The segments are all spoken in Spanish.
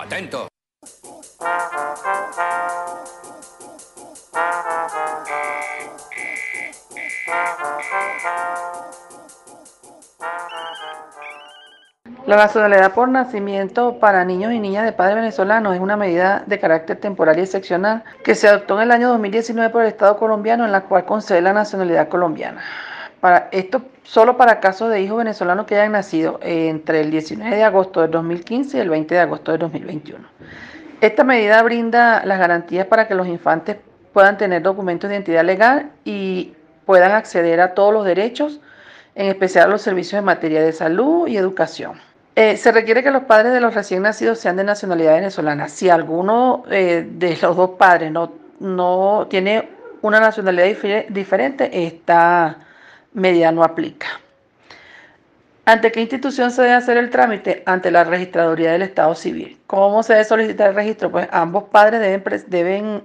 Atento. La nacionalidad por nacimiento para niños y niñas de padres venezolanos es una medida de carácter temporal y excepcional que se adoptó en el año 2019 por el Estado colombiano en la cual concede la nacionalidad colombiana. Para esto solo para casos de hijos venezolanos que hayan nacido entre el 19 de agosto de 2015 y el 20 de agosto de 2021. Esta medida brinda las garantías para que los infantes puedan tener documentos de identidad legal y puedan acceder a todos los derechos, en especial a los servicios en materia de salud y educación. Eh, se requiere que los padres de los recién nacidos sean de nacionalidad venezolana. Si alguno eh, de los dos padres no, no tiene una nacionalidad diferente, esta medida no aplica. ¿Ante qué institución se debe hacer el trámite? Ante la registraduría del Estado Civil. ¿Cómo se debe solicitar el registro? Pues ambos padres deben, deben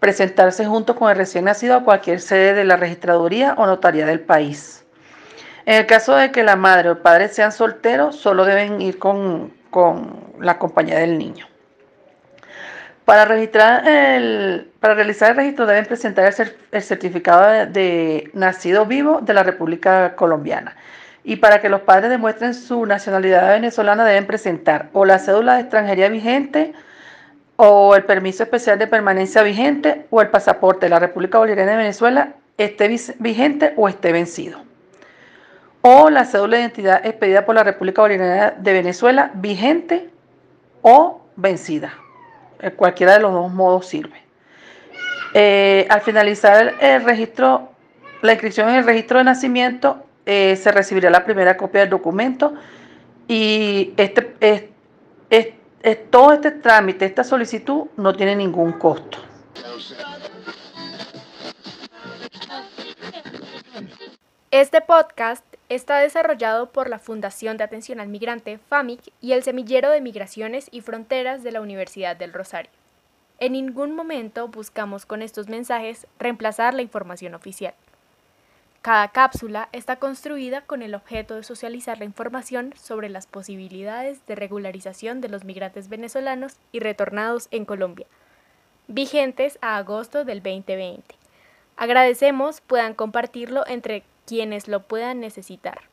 presentarse junto con el recién nacido a cualquier sede de la registraduría o notaría del país. En el caso de que la madre o el padre sean solteros, solo deben ir con, la compañía del niño. Para, registrar el, para realizar el registro deben presentar el, certificado de, nacido vivo de la República Colombiana. Y para que los padres demuestren su nacionalidad venezolana deben presentar o la cédula de extranjería vigente, o el permiso especial de permanencia vigente, o el pasaporte de la República Bolivariana de Venezuela esté vigente o esté vencido o la cédula de identidad expedida por la República Bolivariana de Venezuela vigente o vencida. Eh, cualquiera de los dos modos sirve. Eh, al finalizar el registro, la inscripción en el registro de nacimiento, eh, se recibirá la primera copia del documento y este, es, todo este trámite, esta solicitud no tiene ningún costo. Este podcast está desarrollado por la Fundación de Atención al Migrante, FAMIC, y el Semillero de Migraciones y Fronteras de la Universidad del Rosario. En ningún momento buscamos con estos mensajes reemplazar la información oficial. Cada cápsula está construida con el objeto de socializar la información sobre las posibilidades de regularización de los migrantes venezolanos y retornados en Colombia, vigentes a agosto del 2020. Agradecemos puedan compartirlo entre quienes lo puedan necesitar.